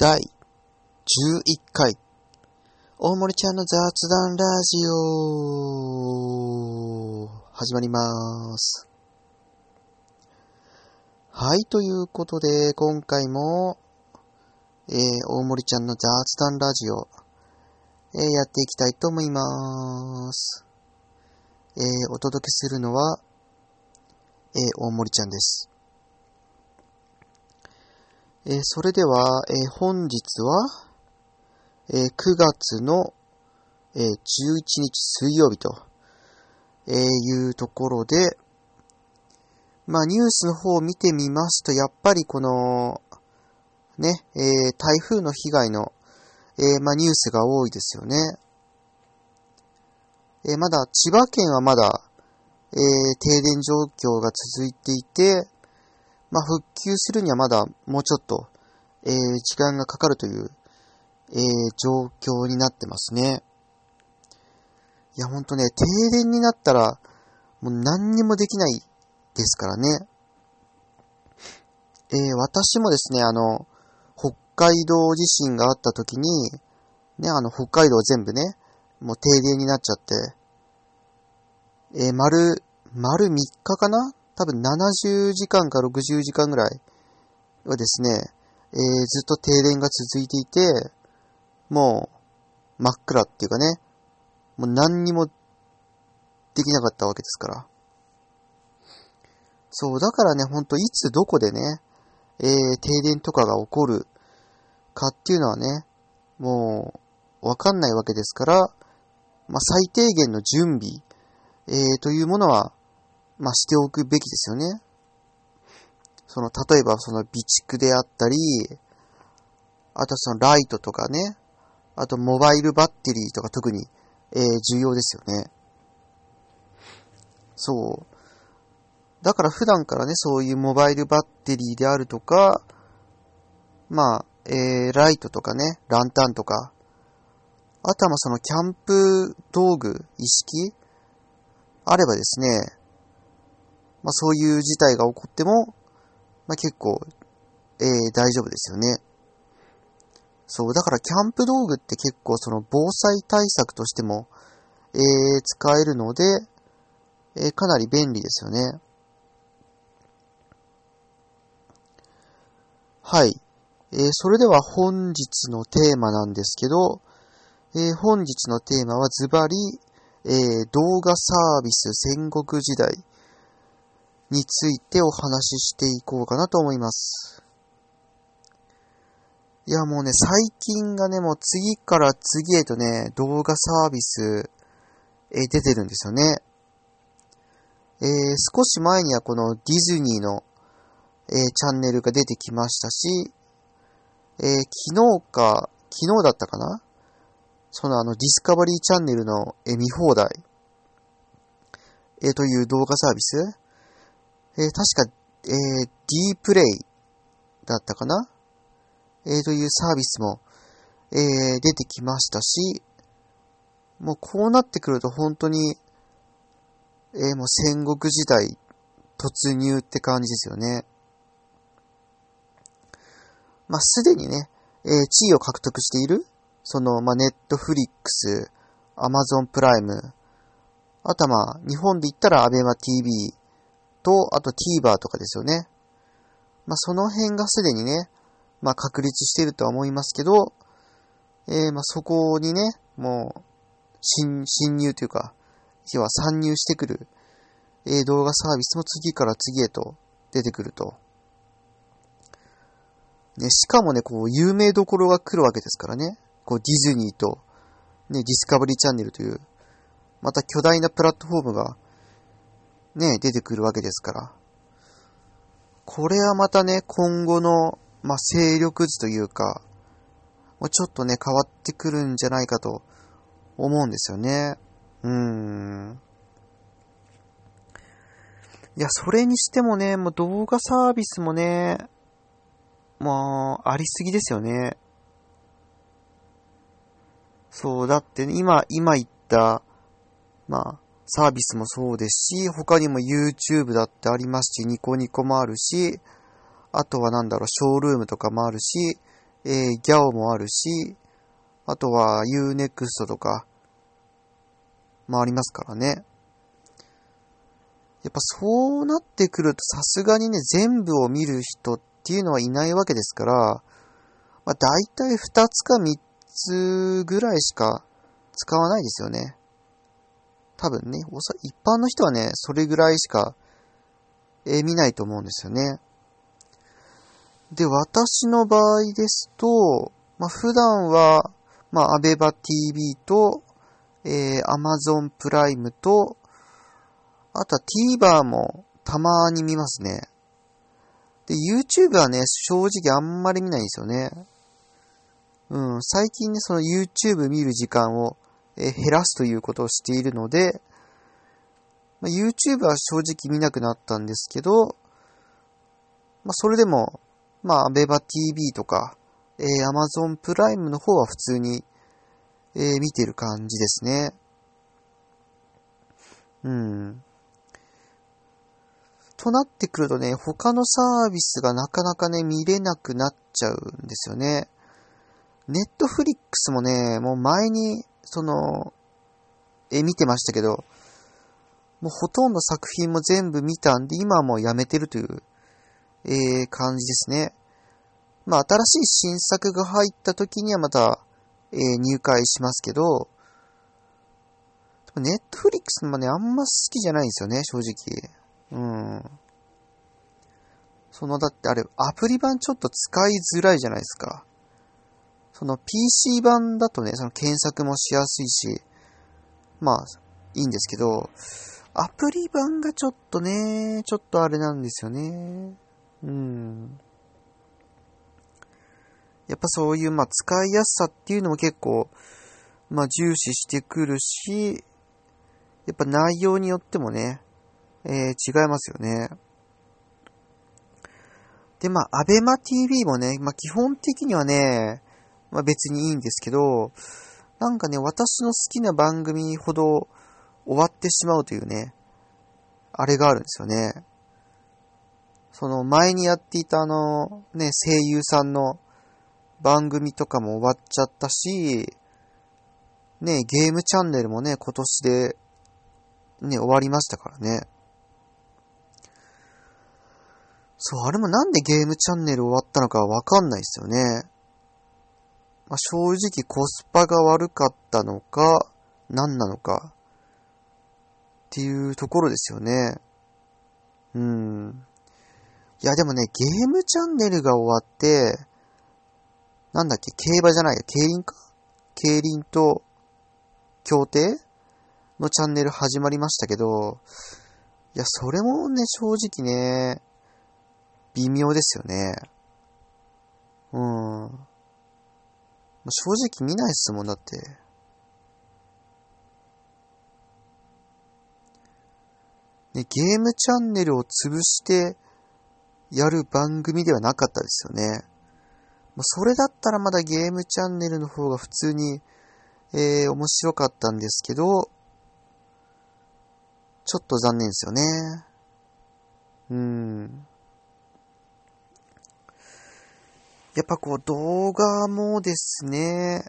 第11回、大森ちゃんの雑談ラジオ、始まります。はい、ということで、今回も、えー、大森ちゃんの雑談ラジオ、えーやっていきたいと思います。えーお届けするのは、えー大森ちゃんです。えーそれでは、えー本日は、えー9月の、えー11日水曜日と、えいうところで、まあニュースの方を見てみますと、やっぱりこの、ね、え台風の被害の、えまあニュースが多いですよね。えまだ、千葉県はまだ、え停電状況が続いていて、まあ、復旧するにはまだもうちょっと、えー時間がかかるという、えー状況になってますね。いや、ほんとね、停電になったら、もう何にもできないですからね。えー私もですね、あの、北海道地震があった時に、ね、あの、北海道全部ね、もう停電になっちゃって、えー丸、丸3日かな多分70時間か60時間ぐらいはですね、えーずっと停電が続いていて、もう真っ暗っていうかね、もう何にもできなかったわけですから。そう、だからね、ほんといつどこでね、えー停電とかが起こるかっていうのはね、もうわかんないわけですから、まあ、最低限の準備、えーというものは、まあ、しておくべきですよね。その、例えばその備蓄であったり、あとそのライトとかね、あとモバイルバッテリーとか特に、えー重要ですよね。そう。だから普段からね、そういうモバイルバッテリーであるとか、まあ、えー、ライトとかね、ランタンとか、あとはまあそのキャンプ道具、意識あればですね、まあそういう事態が起こっても、まあ結構、えー、大丈夫ですよね。そう、だからキャンプ道具って結構その防災対策としても、えー、使えるので、えー、かなり便利ですよね。はい。えー、それでは本日のテーマなんですけど、えー本日のテーマはズバリ、えー動画サービス戦国時代についてお話ししていこうかなと思います。いやもうね、最近がね、もう次から次へとね、動画サービス、え出てるんですよね。えー少し前にはこのディズニーの、えーチャンネルが出てきましたし、えー昨日か、昨日だったかな？そのあの、ディスカバリーチャンネルの、え見放題、えという動画サービスえー確か、えー、D プレイだったかな？えーというサービスも、えー出てきましたし、もうこうなってくると本当に、えーもう戦国時代突入って感じですよね。まあ、すでにね、えー地位を獲得している、その、まあ、ネットフリックス、アマゾンプライム、あとはまあ、日本で言ったらアベマ TV と、あと TVer とかですよね。まあ、その辺がすでにね、まあ、確立してるとは思いますけど、えーま、そこにね、もう、侵、侵入というか、要は参入してくる、えー動画サービスも次から次へと出てくると。ね、しかもね、こう、有名どころが来るわけですからね。こう、ディズニーと、ね、ディスカバリーチャンネルという、また巨大なプラットフォームが、ね、出てくるわけですから。これはまたね、今後の、まあ、勢力図というか、もうちょっとね、変わってくるんじゃないかと思うんですよね。うーん。いや、それにしてもね、もう動画サービスもね、まあ、ありすぎですよね。そう、だってね、今、今言った、まあ、サービスもそうですし、他にも YouTube だってありますし、ニコニコもあるし、あとはなんだろう、ショールームとかもあるし、えー、ギャオもあるし、あとは Unext とか、もありますからね。やっぱそうなってくるとさすがにね、全部を見る人っていうのはいないわけですから、まあ大体2つか3つぐらいしか使わないですよね。多分ね、一般の人はね、それぐらいしか、え、見ないと思うんですよね。で、私の場合ですと、まあ、普段は、まあ、アベバ TV と、えー、Amazon プライムと、あとは TVer もたまに見ますね。で、YouTube はね、正直あんまり見ないんですよね。うん、最近ね、その YouTube 見る時間を、え、減らすということをしているので、まあ、YouTube は正直見なくなったんですけど、まあ、それでも、まあ、アベバ TV とか、えー、Amazon プライムの方は普通に、えー、見てる感じですね。うん。となってくるとね、他のサービスがなかなかね、見れなくなっちゃうんですよね。ネットフリックスもね、もう前に、その、え、見てましたけど、もうほとんど作品も全部見たんで、今はもうやめてるという、えー、感じですね。まあ、新しい新作が入った時にはまた、えー、入会しますけど、ネットフリックスもね、あんま好きじゃないんですよね、正直。うん。その、だってあれ、アプリ版ちょっと使いづらいじゃないですか。その PC 版だとね、その検索もしやすいし、まあ、いいんですけど、アプリ版がちょっとね、ちょっとあれなんですよね。うん。やっぱそういう、まあ、使いやすさっていうのも結構、まあ、重視してくるし、やっぱ内容によってもね、えー、違いますよね。で、まあ、アベマ TV もね、まあ、基本的にはね、まあ、別にいいんですけど、なんかね、私の好きな番組ほど終わってしまうというね、あれがあるんですよね。その前にやっていたあの、ね、声優さんの番組とかも終わっちゃったし、ね、ゲームチャンネルもね、今年で、ね、終わりましたからね。そう、あれもなんでゲームチャンネル終わったのかわかんないですよね。まあ、正直コスパが悪かったのか、何なのか、っていうところですよね。うん。いや、でもね、ゲームチャンネルが終わって、なんだっけ、競馬じゃないよ、競輪か？競輪と、協定？のチャンネル始まりましたけど、いや、それもね、正直ね、微妙ですよね。うん。正直見ないっすもんだって。ね、ゲームチャンネルを潰してやる番組ではなかったですよね。それだったらまだゲームチャンネルの方が普通に、えー、面白かったんですけど、ちょっと残念ですよね。うん。やっぱこう動画もですね、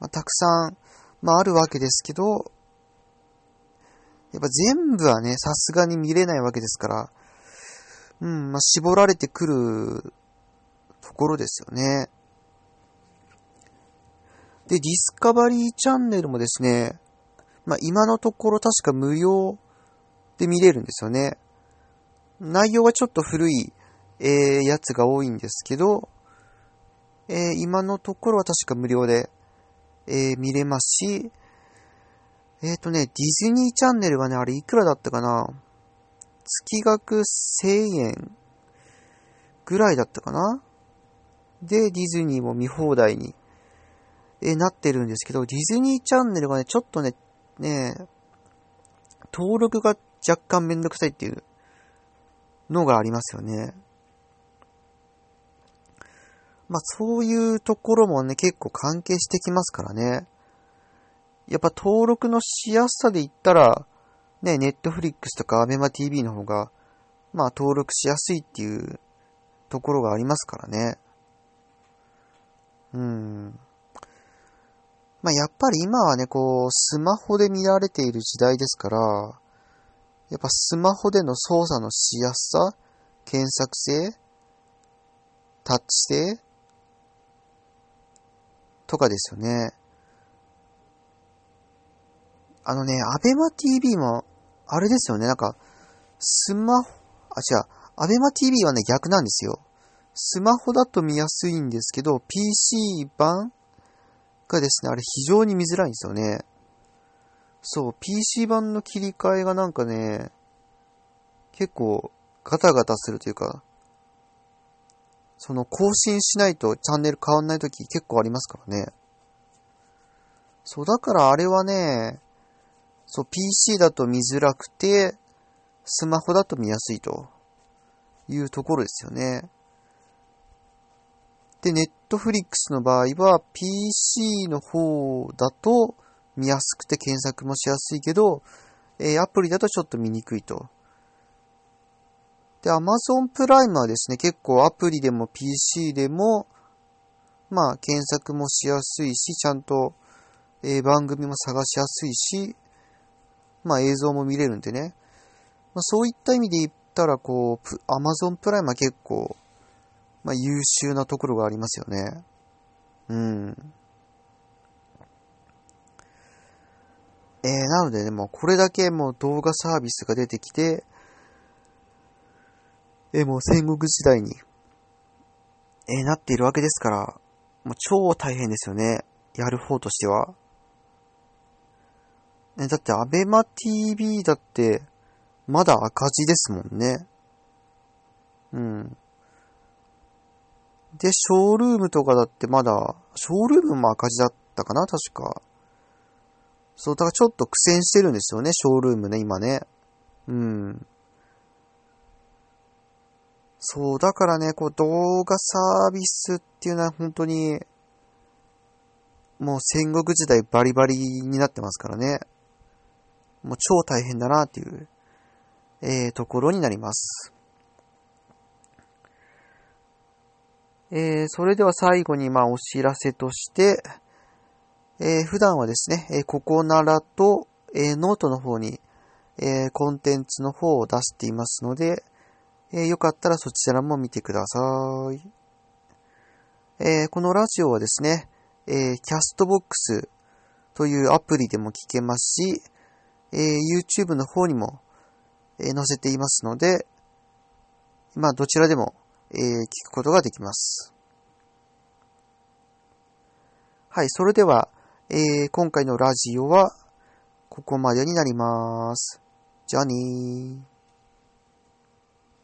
まあ、たくさん、まあ、あるわけですけど、やっぱ全部はね、さすがに見れないわけですから、うん、まあ、絞られてくるところですよね。で、ディスカバリーチャンネルもですね、まあ、今のところ確か無料で見れるんですよね。内容はちょっと古いえー、やつが多いんですけど、えー、今のところは確か無料で、えー、見れますし、えっ、ー、とね、ディズニーチャンネルがね、あれいくらだったかな？月額1000円ぐらいだったかな？で、ディズニーも見放題に、え、なってるんですけど、ディズニーチャンネルがね、ちょっとね、ね、登録が若干めんどくさいっていうのがありますよね。まあそういうところもね、結構関係してきますからね。やっぱ登録のしやすさで言ったら、ね、ネットフリックスとかアベマ TV の方が、まあ登録しやすいっていう、ところがありますからね。うん。まあ、やっぱり今はね、こう、スマホで見られている時代ですから、やっぱスマホでの操作のしやすさ、検索性、タッチ性とかですよね。あのね、アベマ TV も、あれですよね、なんか、スマホ、あ、違う、アベマ TV はね、逆なんですよ。スマホだと見やすいんですけど、PC 版がですね、あれ非常に見づらいんですよね。そう、PC 版の切り替えがなんかね、結構ガタガタするというか、その更新しないとチャンネル変わんない時結構ありますからね。そう、だからあれはね、そう、PC だと見づらくて、スマホだと見やすいというところですよね。で、ネットフリックスの場合は PC の方だと見やすくて検索もしやすいけど、えー、アプリだとちょっと見にくいと。で、Amazon プライムはですね、結構アプリでも PC でも、まあ検索もしやすいし、ちゃんと、えー、番組も探しやすいし、まあ映像も見れるんでね。まあ、そういった意味で言ったら、こう、アマゾンプライムは結構、まあ優秀なところがありますよね。うん。えー、なのでね、もうこれだけもう動画サービスが出てきて、え、もう戦国時代に、え、なっているわけですから、もう超大変ですよね。やる方としては。ね、だって、アベマ TV だって、まだ赤字ですもんね。うん。で、ショールームとかだってまだ、ショールームも赤字だったかな確か。そう、だからちょっと苦戦してるんですよね、ショールームね、今ね。うん。そう、だからね、こう動画サービスっていうのは本当に、もう戦国時代バリバリになってますからね。もう超大変だなっていう、えー、ところになります。えー、それでは最後にまあお知らせとして、えー、普段はですね、え、ここならと、えー、ノートの方に、えー、コンテンツの方を出していますので、えー、よかったらそちらも見てください。えー、このラジオはですね、えー、 Castbox というアプリでも聞けますし、えー、YouTube の方にも、えー、載せていますので、まあ、どちらでも、えー、聞くことができます。はい、それでは、えー、今回のラジオは、ここまでになります。じゃあねー。